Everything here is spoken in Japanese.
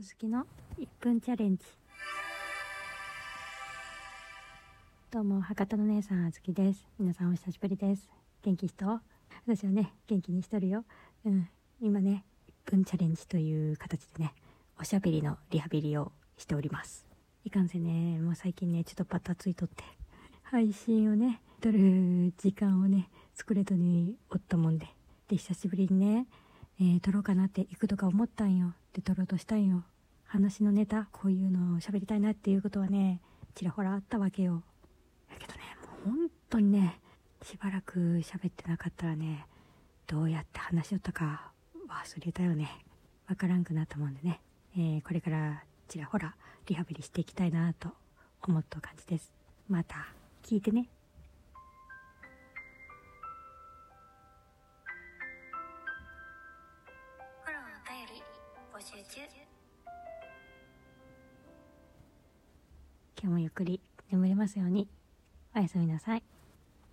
あずきの1分チャレンジ。どうも博多の姉さんあずきです。皆さんお久しぶりです。元気人私はね元気にしとるよ。うん。今ね1分チャレンジという形でねおしゃべりのリハビリをしております。いかんせんねもう最近ねちょっとバタついとって配信をね撮る時間をね作れずにおったもんで。で久しぶりにねえー、撮ろうかなって行くとか思ったんよ。で、撮ろうとしたんよ。話のネタ、こういうのを喋りたいなっていうことはね、ちらほらあったわけよ。だけどね、もう本当にね、しばらく喋ってなかったらね、どうやって話しよったか忘れたよね。わからんくなったもんでね、えー、これからちらほらリハビリしていきたいなと思った感じです。また聞いてね。中。今日もゆっくり眠れますように。おやすみなさい。